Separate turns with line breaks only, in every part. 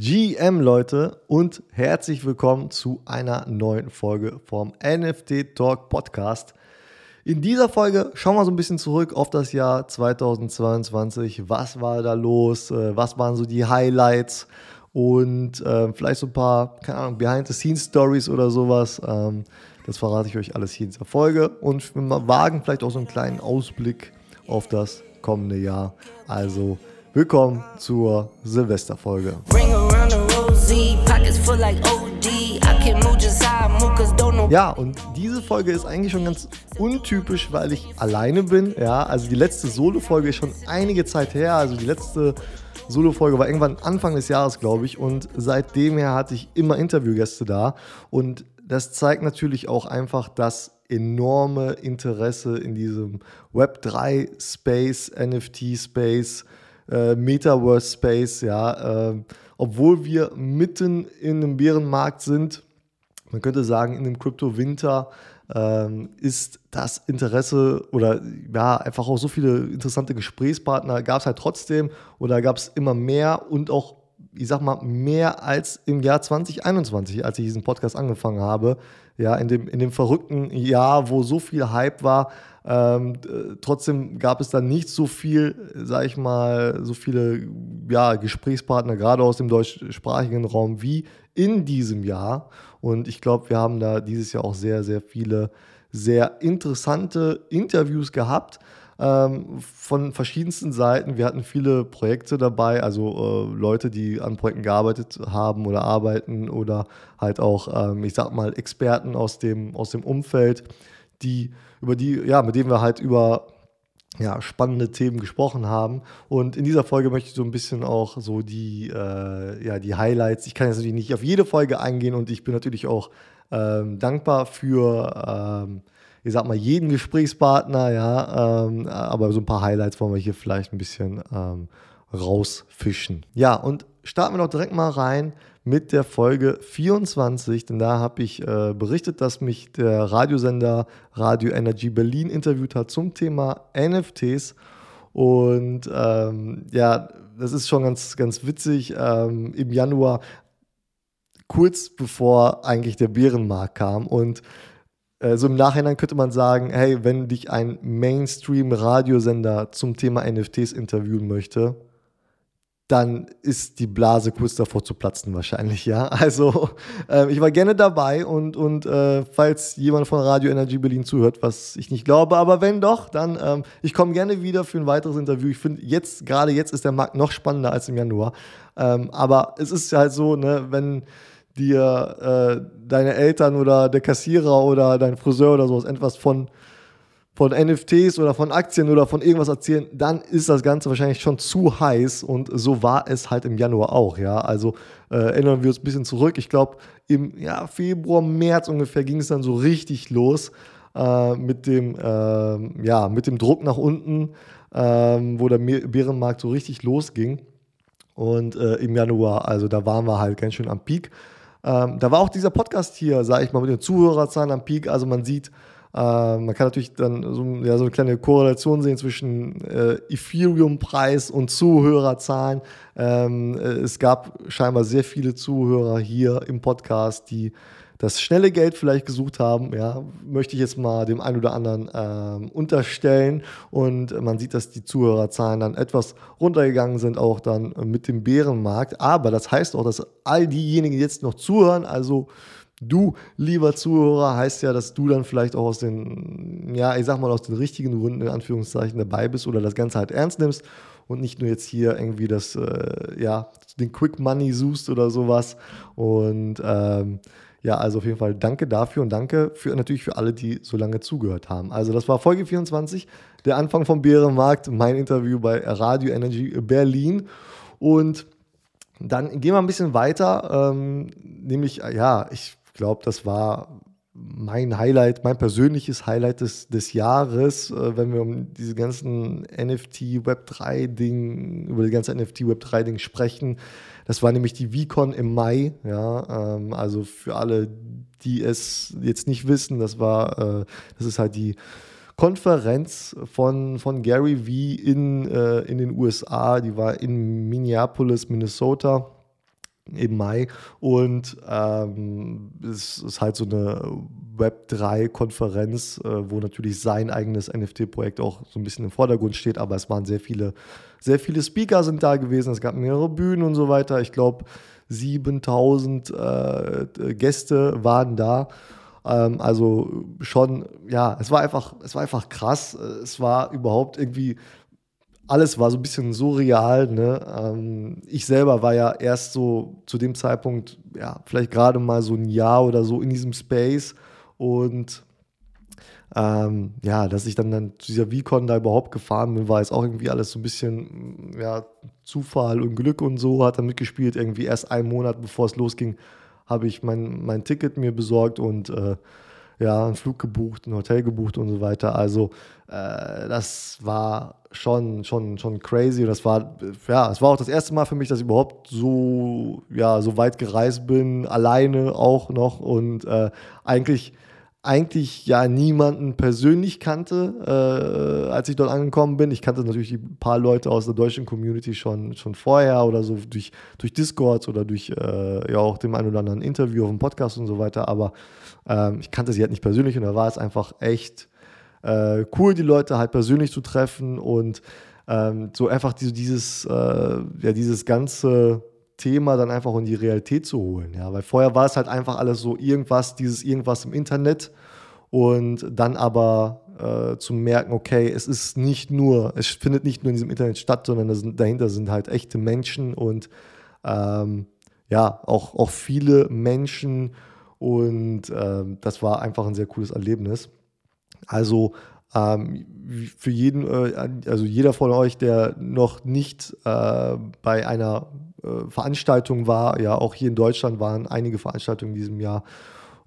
GM Leute und herzlich willkommen zu einer neuen Folge vom NFT Talk Podcast. In dieser Folge schauen wir so ein bisschen zurück auf das Jahr 2022. Was war da los? Äh, was waren so die Highlights? Und äh, vielleicht so ein paar, keine Ahnung, Behind-the-Scenes-Stories oder sowas. Ähm, das verrate ich euch alles hier in dieser Folge. Und wir wagen vielleicht auch so einen kleinen Ausblick auf das kommende Jahr. Also willkommen zur Silvesterfolge. Ja, und diese Folge ist eigentlich schon ganz untypisch, weil ich alleine bin. Ja, also die letzte Solo-Folge ist schon einige Zeit her. Also die letzte Solo-Folge war irgendwann Anfang des Jahres, glaube ich. Und seitdem her hatte ich immer Interviewgäste da. Und das zeigt natürlich auch einfach das enorme Interesse in diesem Web3-Space, NFT-Space äh, Metaverse Space, ja, äh, obwohl wir mitten in einem Bärenmarkt sind, man könnte sagen, in dem Crypto-Winter, ähm, ist das Interesse oder ja, einfach auch so viele interessante Gesprächspartner gab es halt trotzdem oder gab es immer mehr und auch, ich sag mal, mehr als im Jahr 2021, als ich diesen Podcast angefangen habe. Ja, in dem, in dem verrückten Jahr, wo so viel Hype war, ähm, trotzdem gab es dann nicht so viel, sag ich mal, so viele ja, Gesprächspartner, gerade aus dem deutschsprachigen Raum, wie in diesem Jahr. Und ich glaube, wir haben da dieses Jahr auch sehr, sehr viele sehr interessante Interviews gehabt ähm, von verschiedensten Seiten. Wir hatten viele Projekte dabei, also äh, Leute, die an Projekten gearbeitet haben oder arbeiten oder halt auch, ähm, ich sag mal, Experten aus dem, aus dem Umfeld die, über die, ja, mit denen wir halt über ja, spannende Themen gesprochen haben. Und in dieser Folge möchte ich so ein bisschen auch so die, äh, ja, die Highlights. Ich kann jetzt natürlich nicht auf jede Folge eingehen und ich bin natürlich auch ähm, dankbar für, ähm, ich sag mal, jeden Gesprächspartner, ja. Ähm, aber so ein paar Highlights wollen wir hier vielleicht ein bisschen ähm, rausfischen. Ja, und starten wir doch direkt mal rein mit der Folge 24, denn da habe ich äh, berichtet, dass mich der Radiosender Radio Energy Berlin interviewt hat zum Thema NFTs. Und ähm, ja, das ist schon ganz, ganz witzig. Ähm, Im Januar, kurz bevor eigentlich der Bärenmarkt kam und so im Nachhinein könnte man sagen, hey, wenn dich ein Mainstream-Radiosender zum Thema NFTs interviewen möchte, dann ist die Blase kurz davor zu platzen wahrscheinlich, ja. Also äh, ich war gerne dabei und, und äh, falls jemand von Radio Energy Berlin zuhört, was ich nicht glaube, aber wenn doch, dann ähm, ich komme gerne wieder für ein weiteres Interview. Ich finde jetzt, gerade jetzt ist der Markt noch spannender als im Januar. Ähm, aber es ist halt so, ne, wenn dir äh, deine Eltern oder der Kassierer oder dein Friseur oder sowas etwas von von NFTs oder von Aktien oder von irgendwas erzählen, dann ist das Ganze wahrscheinlich schon zu heiß und so war es halt im Januar auch, ja. Also äh, erinnern wir uns ein bisschen zurück. Ich glaube, im ja, Februar, März ungefähr ging es dann so richtig los äh, mit, dem, äh, ja, mit dem Druck nach unten, ähm, wo der Bärenmarkt so richtig losging. Und äh, im Januar, also da waren wir halt ganz schön am Peak. Ähm, da war auch dieser Podcast hier, sage ich mal, mit den Zuhörerzahlen am Peak. Also man sieht, äh, man kann natürlich dann so, ja, so, eine kleine Korrelation sehen zwischen äh, Ethereum-Preis und Zuhörerzahlen. Ähm, äh, es gab scheinbar sehr viele Zuhörer hier im Podcast, die das schnelle Geld vielleicht gesucht haben, ja, möchte ich jetzt mal dem einen oder anderen ähm, unterstellen. Und man sieht, dass die Zuhörerzahlen dann etwas runtergegangen sind, auch dann mit dem Bärenmarkt. Aber das heißt auch, dass all diejenigen, die jetzt noch zuhören, also Du, lieber Zuhörer, heißt ja, dass du dann vielleicht auch aus den, ja, ich sag mal, aus den richtigen Gründen in Anführungszeichen dabei bist oder das Ganze halt ernst nimmst und nicht nur jetzt hier irgendwie das, äh, ja, den Quick Money suchst oder sowas. Und ähm, ja, also auf jeden Fall danke dafür und danke für natürlich für alle, die so lange zugehört haben. Also das war Folge 24, der Anfang vom Bärenmarkt, mein Interview bei Radio Energy Berlin. Und dann gehen wir ein bisschen weiter, ähm, nämlich, ja, ich glaube, das war mein Highlight, mein persönliches Highlight des, des Jahres, äh, wenn wir um diese ganzen NFT Web 3 Ding, über die ganze NFT Web 3 Ding sprechen. Das war nämlich die VCon im Mai, ja, ähm, also für alle, die es jetzt nicht wissen, das war, äh, das ist halt die Konferenz von, von Gary V in, äh, in den USA, die war in Minneapolis, Minnesota im Mai. Und ähm, es ist halt so eine Web3-Konferenz, äh, wo natürlich sein eigenes NFT-Projekt auch so ein bisschen im Vordergrund steht, aber es waren sehr viele, sehr viele Speaker sind da gewesen, es gab mehrere Bühnen und so weiter. Ich glaube, 7000 äh, Gäste waren da. Ähm, also schon, ja, es war einfach, es war einfach krass. Es war überhaupt irgendwie alles war so ein bisschen surreal. Ne? Ähm, ich selber war ja erst so zu dem Zeitpunkt, ja, vielleicht gerade mal so ein Jahr oder so in diesem Space. Und ähm, ja, dass ich dann, dann zu dieser VCon da überhaupt gefahren bin, war jetzt auch irgendwie alles so ein bisschen ja, Zufall und Glück und so, hat dann mitgespielt. Irgendwie erst einen Monat bevor es losging, habe ich mein, mein Ticket mir besorgt und äh, ja, einen Flug gebucht, ein Hotel gebucht und so weiter. Also äh, das war schon, schon, schon crazy. Das war, ja, es war auch das erste Mal für mich, dass ich überhaupt so, ja, so weit gereist bin, alleine auch noch und äh, eigentlich eigentlich ja niemanden persönlich kannte, äh, als ich dort angekommen bin. Ich kannte natürlich ein paar Leute aus der deutschen Community schon, schon vorher oder so durch, durch Discord oder durch äh, ja auch dem einen oder anderen Interview auf dem Podcast und so weiter, aber ähm, ich kannte sie halt nicht persönlich und da war es einfach echt äh, cool, die Leute halt persönlich zu treffen und ähm, so einfach diese, dieses, äh, ja, dieses ganze Thema dann einfach in die Realität zu holen. Ja? Weil vorher war es halt einfach alles so irgendwas, dieses irgendwas im Internet und dann aber äh, zu merken, okay, es ist nicht nur, es findet nicht nur in diesem Internet statt, sondern sind, dahinter sind halt echte Menschen und ähm, ja, auch, auch viele Menschen und ähm, das war einfach ein sehr cooles Erlebnis. Also ähm, für jeden, äh, also jeder von euch, der noch nicht äh, bei einer äh, Veranstaltung war, ja, auch hier in Deutschland waren einige Veranstaltungen in diesem Jahr.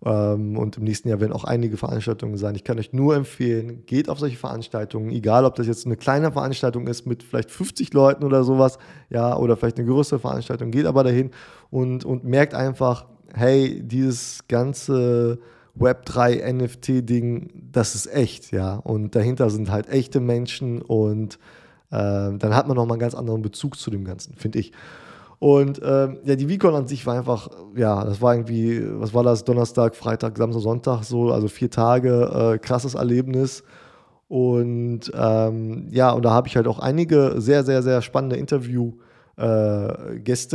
Ähm, und im nächsten Jahr werden auch einige Veranstaltungen sein. Ich kann euch nur empfehlen, geht auf solche Veranstaltungen, egal ob das jetzt eine kleine Veranstaltung ist mit vielleicht 50 Leuten oder sowas, ja, oder vielleicht eine größere Veranstaltung, geht aber dahin und, und merkt einfach, hey, dieses ganze Web3 NFT-Ding, das ist echt, ja. Und dahinter sind halt echte Menschen und äh, dann hat man nochmal einen ganz anderen Bezug zu dem Ganzen, finde ich. Und ähm, ja, die VCon an sich war einfach, ja, das war irgendwie, was war das, Donnerstag, Freitag, Samstag, Sonntag, so, also vier Tage, äh, krasses Erlebnis. Und ähm, ja, und da habe ich halt auch einige sehr, sehr, sehr spannende Interviews äh,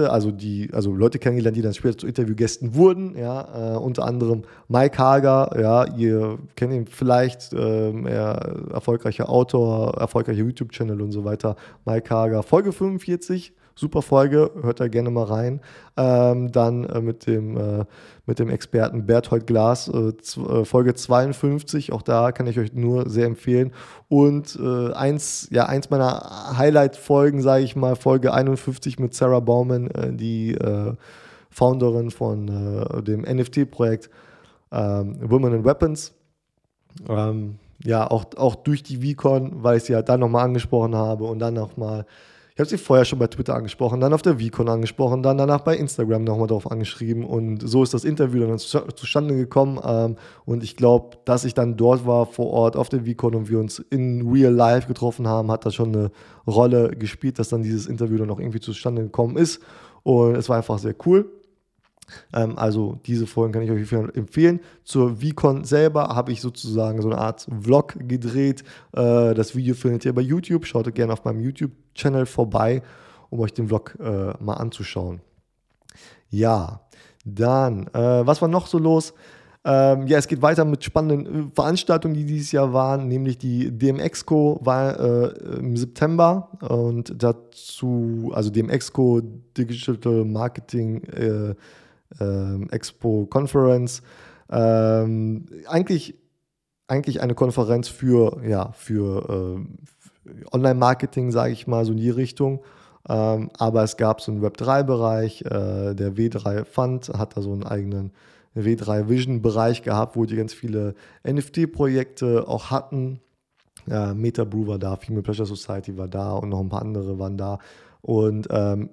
also die, also Leute kennengelernt, die dann später zu Interviewgästen wurden, ja, äh, unter anderem Mike Hager, ja, ihr kennt ihn vielleicht, ähm, er erfolgreicher Autor, erfolgreicher YouTube-Channel und so weiter, Mike Hager, Folge 45, super Folge, hört da gerne mal rein. Ähm, dann äh, mit, dem, äh, mit dem Experten Berthold Glas, äh, äh Folge 52, auch da kann ich euch nur sehr empfehlen. Und äh, eins, ja, eins meiner Highlight-Folgen, sage ich mal, Folge 51 mit Sarah Baumann, äh, die Founderin von dem NFT-Projekt ähm, Women and Weapons. Ähm, ja, auch, auch durch die VCon, weil ich sie halt dann nochmal angesprochen habe und dann nochmal ich habe sie vorher schon bei Twitter angesprochen, dann auf der VCon angesprochen, dann danach bei Instagram nochmal drauf angeschrieben und so ist das Interview dann zustande gekommen ähm, und ich glaube, dass ich dann dort war vor Ort auf der VCon und wir uns in real life getroffen haben, hat da schon eine Rolle gespielt, dass dann dieses Interview dann auch irgendwie zustande gekommen ist und es war einfach sehr cool. Ähm, also diese Folgen kann ich euch empfehlen. Zur VCon selber habe ich sozusagen so eine Art Vlog gedreht. Äh, das Video findet ihr bei YouTube. Schaut gerne auf meinem YouTube-Channel vorbei, um euch den Vlog äh, mal anzuschauen. Ja, dann, äh, was war noch so los? Ähm, ja, es geht weiter mit spannenden Veranstaltungen, die dieses Jahr waren, nämlich die DMXCO war äh, im September und dazu, also DMXCO Digital Marketing äh, ähm, Expo Conference. Ähm, eigentlich, eigentlich eine Konferenz für, ja, für äh, Online-Marketing, sage ich mal, so in die Richtung. Ähm, aber es gab so einen Web3-Bereich, äh, der W3 Fund hat da so einen eigenen W3 Vision-Bereich gehabt, wo die ganz viele NFT-Projekte auch hatten. Äh, MetaBrew war da, Female Pleasure Society war da und noch ein paar andere waren da. Und ähm,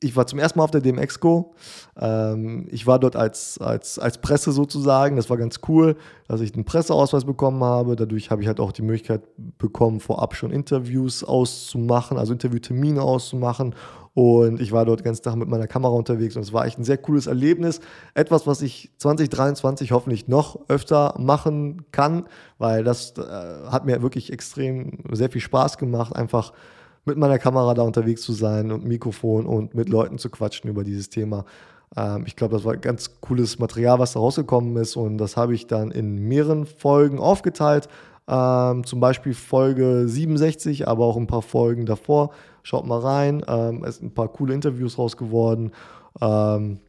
ich war zum ersten Mal auf der DMX-Go. Ähm, ich war dort als, als, als Presse sozusagen. Das war ganz cool, dass ich einen Presseausweis bekommen habe. Dadurch habe ich halt auch die Möglichkeit bekommen, vorab schon Interviews auszumachen, also Interviewtermine auszumachen. Und ich war dort den ganzen Tag mit meiner Kamera unterwegs und es war echt ein sehr cooles Erlebnis. Etwas, was ich 2023 hoffentlich noch öfter machen kann, weil das äh, hat mir wirklich extrem sehr viel Spaß gemacht, einfach mit meiner Kamera da unterwegs zu sein und Mikrofon und mit Leuten zu quatschen über dieses Thema. Ähm, ich glaube, das war ganz cooles Material, was da rausgekommen ist und das habe ich dann in mehreren Folgen aufgeteilt. Ähm, zum Beispiel Folge 67, aber auch ein paar Folgen davor. Schaut mal rein. Ähm, es sind ein paar coole Interviews raus geworden. Ähm,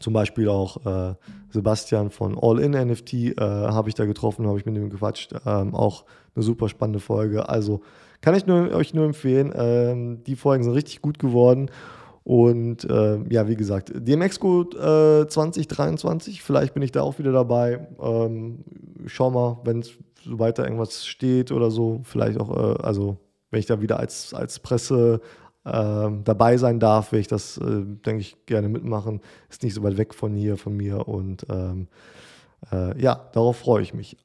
zum Beispiel auch äh, Sebastian von All In NFT äh, habe ich da getroffen, habe ich mit ihm gequatscht. Ähm, auch eine super spannende Folge. Also kann ich nur, euch nur empfehlen. Ähm, die Folgen sind richtig gut geworden. Und äh, ja, wie gesagt, DMX-Go äh, 2023, vielleicht bin ich da auch wieder dabei. Ähm, schau mal, wenn es so weiter irgendwas steht oder so, vielleicht auch, äh, also wenn ich da wieder als, als Presse äh, dabei sein darf, werde ich das, äh, denke ich, gerne mitmachen. Ist nicht so weit weg von hier, von mir und ähm, äh, ja, darauf freue ich mich.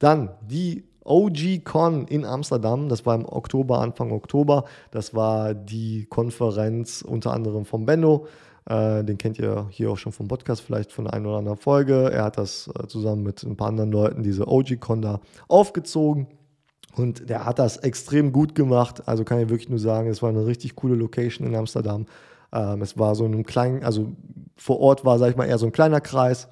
Dann die OG-Con in Amsterdam. Das war im Oktober, Anfang Oktober. Das war die Konferenz unter anderem von Benno. Äh, den kennt ihr hier auch schon vom Podcast, vielleicht von einer oder anderen Folge. Er hat das äh, zusammen mit ein paar anderen Leuten, diese OG-Con da aufgezogen. Und der hat das extrem gut gemacht. Also kann ich wirklich nur sagen, es war eine richtig coole Location in Amsterdam. Ähm, es war so ein kleinen, also vor Ort war, sag ich mal, eher so ein kleiner Kreis.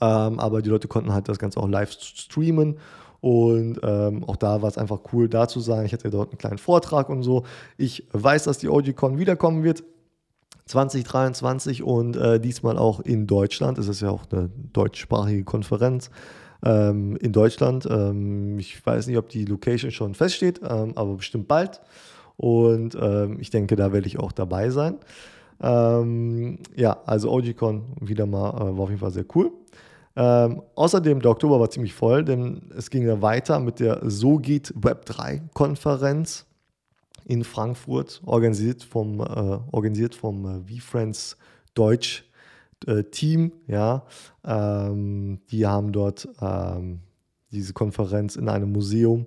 Ähm, aber die Leute konnten halt das Ganze auch live streamen. Und ähm, auch da war es einfach cool, da zu sein. Ich hatte dort einen kleinen Vortrag und so. Ich weiß, dass die OGCon wiederkommen wird. 2023 und äh, diesmal auch in Deutschland. Es ist ja auch eine deutschsprachige Konferenz ähm, in Deutschland. Ähm, ich weiß nicht, ob die Location schon feststeht, ähm, aber bestimmt bald. Und ähm, ich denke, da werde ich auch dabei sein. Ähm, ja, also OGCon wieder mal äh, war auf jeden Fall sehr cool. Ähm, außerdem, der Oktober war ziemlich voll, denn es ging ja weiter mit der So geht Web3-Konferenz in Frankfurt, organisiert vom, äh, organisiert vom äh, VFriends Deutsch äh, Team. Ja. Ähm, die haben dort ähm, diese Konferenz in einem Museum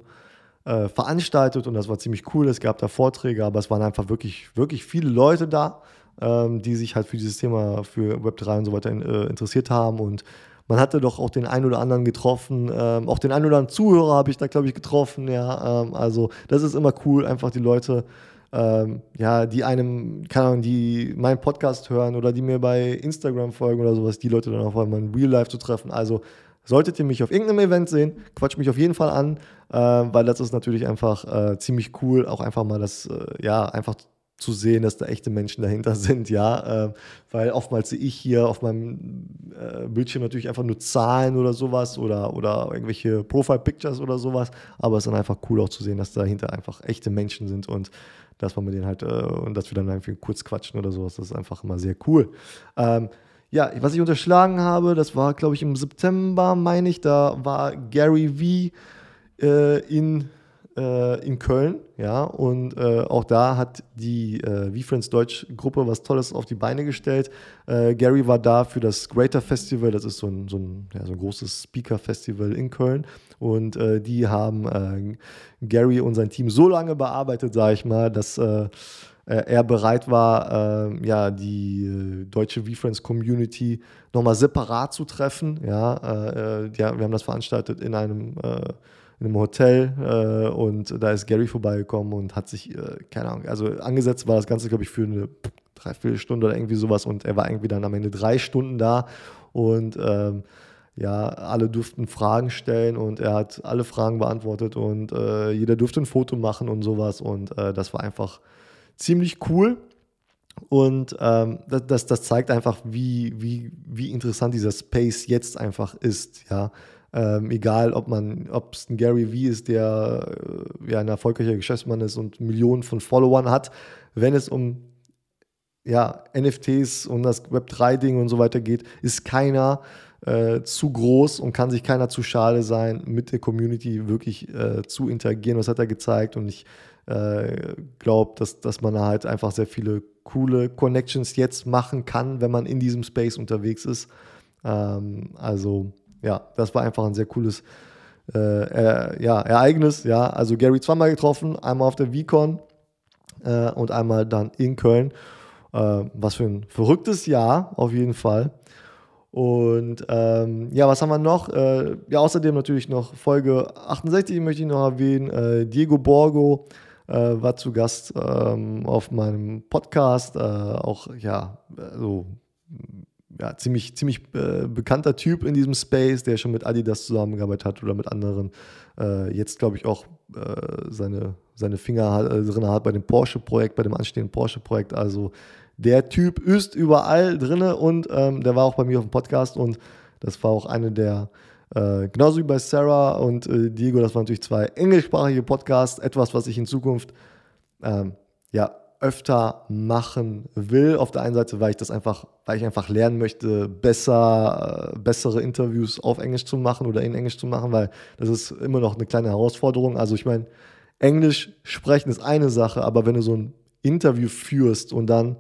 äh, veranstaltet und das war ziemlich cool. Es gab da Vorträge, aber es waren einfach wirklich, wirklich viele Leute da, ähm, die sich halt für dieses Thema, für Web3 und so weiter in, äh, interessiert haben und man hatte doch auch den einen oder anderen getroffen, ähm, auch den einen oder anderen Zuhörer habe ich da, glaube ich, getroffen, ja. Ähm, also das ist immer cool, einfach die Leute, ähm, ja, die einem, keine Ahnung, die meinen Podcast hören oder die mir bei Instagram folgen oder sowas, die Leute dann auch mal in Real Life zu treffen. Also solltet ihr mich auf irgendeinem Event sehen, quatscht mich auf jeden Fall an, äh, weil das ist natürlich einfach äh, ziemlich cool, auch einfach mal das, äh, ja, einfach zu sehen, dass da echte Menschen dahinter sind, ja, äh, weil oftmals sehe ich hier auf meinem äh, Bildschirm natürlich einfach nur Zahlen oder sowas oder, oder irgendwelche Profile-Pictures oder sowas, aber es ist dann einfach cool auch zu sehen, dass dahinter einfach echte Menschen sind und dass man mit denen halt äh, und dass wir dann irgendwie kurz quatschen oder sowas, das ist einfach immer sehr cool. Ähm, ja, was ich unterschlagen habe, das war, glaube ich, im September, meine ich, da war Gary V äh, in äh, in Köln, ja, und äh, auch da hat die äh, VFriends Deutsch Gruppe was Tolles auf die Beine gestellt. Äh, Gary war da für das Greater Festival, das ist so ein, so ein, ja, so ein großes Speaker-Festival in Köln und äh, die haben äh, Gary und sein Team so lange bearbeitet, sage ich mal, dass äh, er bereit war, äh, ja, die äh, deutsche VFriends Community nochmal separat zu treffen. Ja, äh, ja, wir haben das veranstaltet in einem in einem Hotel äh, und da ist Gary vorbeigekommen und hat sich, äh, keine Ahnung, also angesetzt war das Ganze, glaube ich, für eine Dreiviertelstunde oder irgendwie sowas und er war irgendwie dann am Ende drei Stunden da und ähm, ja, alle durften Fragen stellen und er hat alle Fragen beantwortet und äh, jeder durfte ein Foto machen und sowas und äh, das war einfach ziemlich cool. Und ähm, das, das zeigt einfach, wie, wie, wie interessant dieser Space jetzt einfach ist, ja. Ähm, egal, ob man, ob es ein Gary Vee ist, der äh, ja ein erfolgreicher Geschäftsmann ist und Millionen von Followern hat, wenn es um ja, NFTs und das Web3-Ding und so weiter geht, ist keiner äh, zu groß und kann sich keiner zu schade sein, mit der Community wirklich äh, zu interagieren. Das hat er gezeigt und ich äh, glaube, dass, dass man halt einfach sehr viele coole Connections jetzt machen kann, wenn man in diesem Space unterwegs ist. Ähm, also ja, das war einfach ein sehr cooles äh, äh, ja, Ereignis. Ja, also Gary zweimal getroffen, einmal auf der VCon äh, und einmal dann in Köln. Äh, was für ein verrücktes Jahr auf jeden Fall. Und ähm, ja, was haben wir noch? Äh, ja, außerdem natürlich noch Folge 68 möchte ich noch erwähnen. Äh, Diego Borgo war zu Gast ähm, auf meinem Podcast. Auch ja, so ja, ziemlich, ziemlich äh, bekannter Typ in diesem Space, der schon mit Adidas zusammengearbeitet hat oder mit anderen. Äh, jetzt, glaube ich, auch seine, seine Finger drin hat bei dem Porsche-Projekt, bei dem anstehenden Porsche-Projekt. Also der Typ ist überall drin und ähm, der war auch bei mir auf dem Podcast und das war auch eine der, äh, genauso wie bei Sarah und äh, Diego, das waren natürlich zwei englischsprachige Podcasts, etwas, was ich in Zukunft ähm, ja öfter machen will. Auf der einen Seite, weil ich das einfach, weil ich einfach lernen möchte, besser, äh, bessere Interviews auf Englisch zu machen oder in Englisch zu machen, weil das ist immer noch eine kleine Herausforderung. Also ich meine, Englisch sprechen ist eine Sache, aber wenn du so ein Interview führst und dann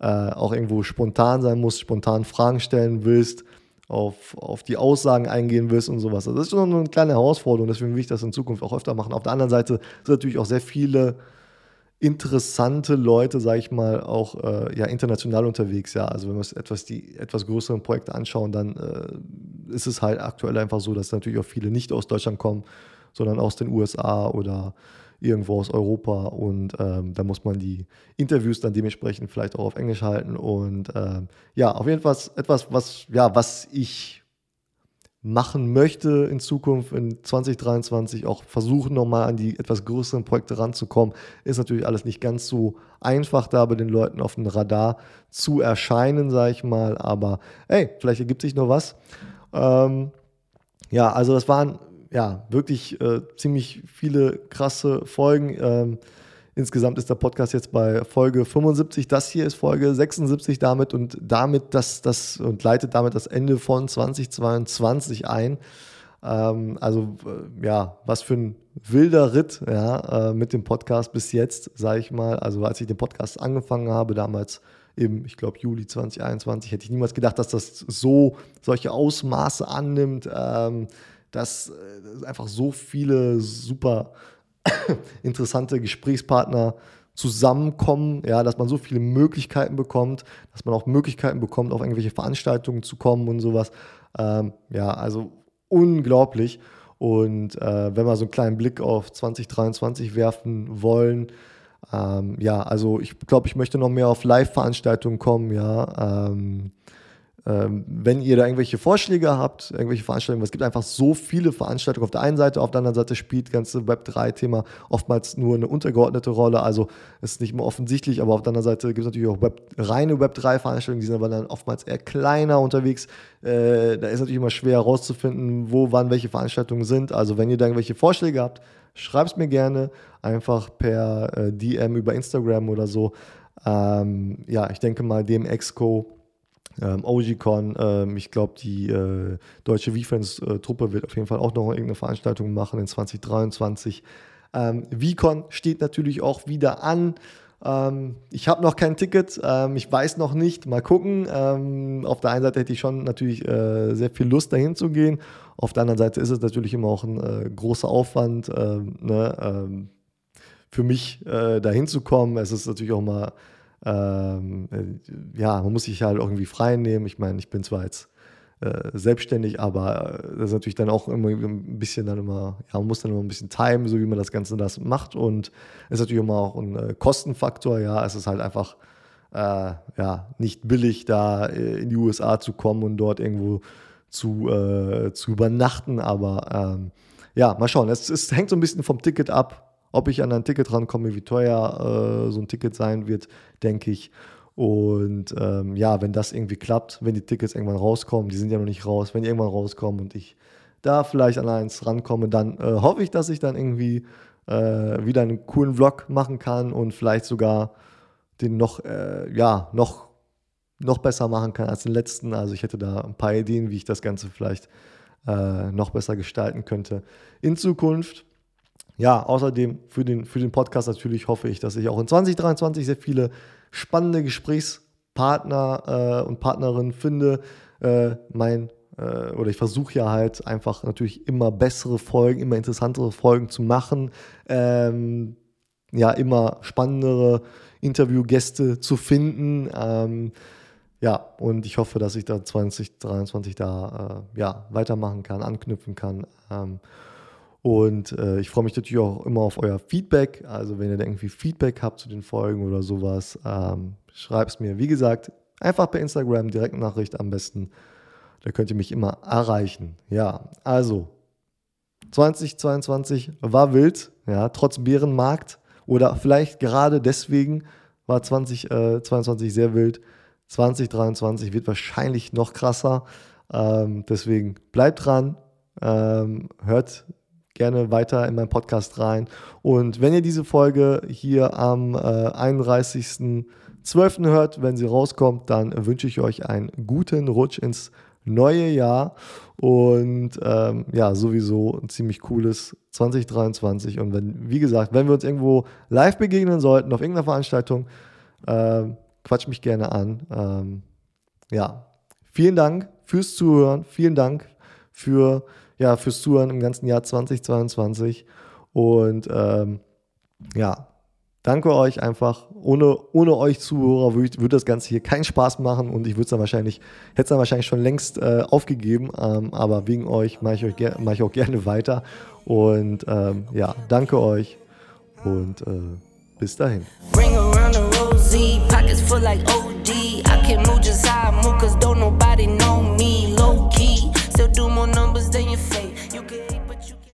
äh, auch irgendwo spontan sein musst, spontan Fragen stellen willst, auf, auf die Aussagen eingehen willst und sowas. Also das ist schon eine kleine Herausforderung, deswegen will ich das in Zukunft auch öfter machen. Auf der anderen Seite sind natürlich auch sehr viele interessante Leute, sage ich mal, auch äh, ja, international unterwegs. Ja, also wenn wir uns etwas die etwas größeren Projekte anschauen, dann äh, ist es halt aktuell einfach so, dass natürlich auch viele nicht aus Deutschland kommen, sondern aus den USA oder irgendwo aus Europa und ähm, da muss man die Interviews dann dementsprechend vielleicht auch auf Englisch halten und ähm, ja, auf jeden Fall etwas, was, ja, was ich machen möchte in Zukunft, in 2023 auch versuchen nochmal an die etwas größeren Projekte ranzukommen, ist natürlich alles nicht ganz so einfach, da bei den Leuten auf dem Radar zu erscheinen, sage ich mal, aber hey, vielleicht ergibt sich noch was. Ähm, ja, also das waren ja, wirklich äh, ziemlich viele krasse Folgen. Ähm, insgesamt ist der Podcast jetzt bei Folge 75. Das hier ist Folge 76 damit und damit das, das und leitet damit das Ende von 2022 ein. Ähm, also äh, ja, was für ein wilder Ritt ja, äh, mit dem Podcast bis jetzt, sage ich mal. Also als ich den Podcast angefangen habe, damals im, ich glaube, Juli 2021, hätte ich niemals gedacht, dass das so solche Ausmaße annimmt. Ähm, dass äh, einfach so viele super interessante Gesprächspartner zusammenkommen, ja, dass man so viele Möglichkeiten bekommt, dass man auch Möglichkeiten bekommt, auf irgendwelche Veranstaltungen zu kommen und sowas. Ähm, ja, also unglaublich. Und äh, wenn wir so einen kleinen Blick auf 2023 werfen wollen, ähm, ja, also ich glaube, ich möchte noch mehr auf Live-Veranstaltungen kommen, ja. Ähm, wenn ihr da irgendwelche Vorschläge habt, irgendwelche Veranstaltungen, es gibt einfach so viele Veranstaltungen auf der einen Seite, auf der anderen Seite spielt das ganze Web3-Thema oftmals nur eine untergeordnete Rolle, also ist nicht mehr offensichtlich, aber auf der anderen Seite gibt es natürlich auch Web, reine Web3-Veranstaltungen, die sind aber dann oftmals eher kleiner unterwegs. Äh, da ist natürlich immer schwer herauszufinden, wo, wann welche Veranstaltungen sind. Also wenn ihr da irgendwelche Vorschläge habt, schreibt es mir gerne einfach per äh, DM über Instagram oder so. Ähm, ja, ich denke mal, dem Exco ähm, OGCon, ähm, ich glaube, die äh, deutsche V-Friends-Truppe äh, wird auf jeden Fall auch noch irgendeine Veranstaltung machen in 2023. Ähm, VCon steht natürlich auch wieder an. Ähm, ich habe noch kein Ticket, ähm, ich weiß noch nicht, mal gucken. Ähm, auf der einen Seite hätte ich schon natürlich äh, sehr viel Lust, dahin zu gehen. Auf der anderen Seite ist es natürlich immer auch ein äh, großer Aufwand, ne, für mich äh, dahin zu kommen. Es ist natürlich auch mal ähm, äh, ja, man muss sich halt irgendwie frei nehmen. Ich meine, ich bin zwar jetzt äh, selbstständig, aber äh, das ist natürlich dann auch immer ein bisschen dann immer, ja, man muss dann immer ein bisschen timen, so wie man das Ganze das macht. Und ist natürlich immer auch ein äh, Kostenfaktor, ja, es ist halt einfach äh, ja, nicht billig, da äh, in die USA zu kommen und dort irgendwo zu, zu übernachten, aber ähm, ja, mal schauen, es, es hängt so ein bisschen vom Ticket ab, ob ich an ein Ticket rankomme, wie teuer äh, so ein Ticket sein wird, denke ich. Und ähm, ja, wenn das irgendwie klappt, wenn die Tickets irgendwann rauskommen, die sind ja noch nicht raus, wenn die irgendwann rauskommen und ich da vielleicht an eins rankomme, dann äh, hoffe ich, dass ich dann irgendwie äh, wieder einen coolen Vlog machen kann und vielleicht sogar den noch, äh, ja, noch, noch besser machen kann als den letzten. Also ich hätte da ein paar Ideen, wie ich das Ganze vielleicht äh, noch besser gestalten könnte in Zukunft ja, außerdem für den, für den Podcast natürlich hoffe ich, dass ich auch in 2023 sehr viele spannende Gesprächspartner äh, und Partnerinnen finde. Äh, mein äh, oder ich versuche ja halt einfach natürlich immer bessere Folgen, immer interessantere Folgen zu machen. Ähm, ja immer spannendere Interviewgäste zu finden. Ähm, ja, und ich hoffe, dass ich da 2023 da äh, ja, weitermachen kann, anknüpfen kann. Ähm, und äh, ich freue mich natürlich auch immer auf euer Feedback. Also wenn ihr da irgendwie Feedback habt zu den Folgen oder sowas, ähm, schreibt es mir. Wie gesagt, einfach per Instagram, Direktnachricht am besten. Da könnt ihr mich immer erreichen. Ja, also 2022 war wild, ja, trotz Bärenmarkt. Oder vielleicht gerade deswegen war 2022 äh, sehr wild. 2023 wird wahrscheinlich noch krasser. Ähm, deswegen bleibt dran, ähm, hört gerne weiter in meinen Podcast rein. Und wenn ihr diese Folge hier am äh, 31.12. hört, wenn sie rauskommt, dann wünsche ich euch einen guten Rutsch ins neue Jahr und ähm, ja, sowieso ein ziemlich cooles 2023. Und wenn, wie gesagt, wenn wir uns irgendwo live begegnen sollten, auf irgendeiner Veranstaltung, äh, quatsch mich gerne an. Ähm, ja, vielen Dank fürs Zuhören, vielen Dank für, ja, fürs Zuhören im ganzen Jahr 2022. Und ähm, ja, danke euch einfach. Ohne, ohne euch Zuhörer würde würd das Ganze hier keinen Spaß machen und ich würde es dann wahrscheinlich, hätte es dann wahrscheinlich schon längst äh, aufgegeben. Ähm, aber wegen euch mache ich, mach ich auch gerne weiter. Und ähm, ja, danke euch und äh, bis dahin. Bring around the rosy, pockets full like OG.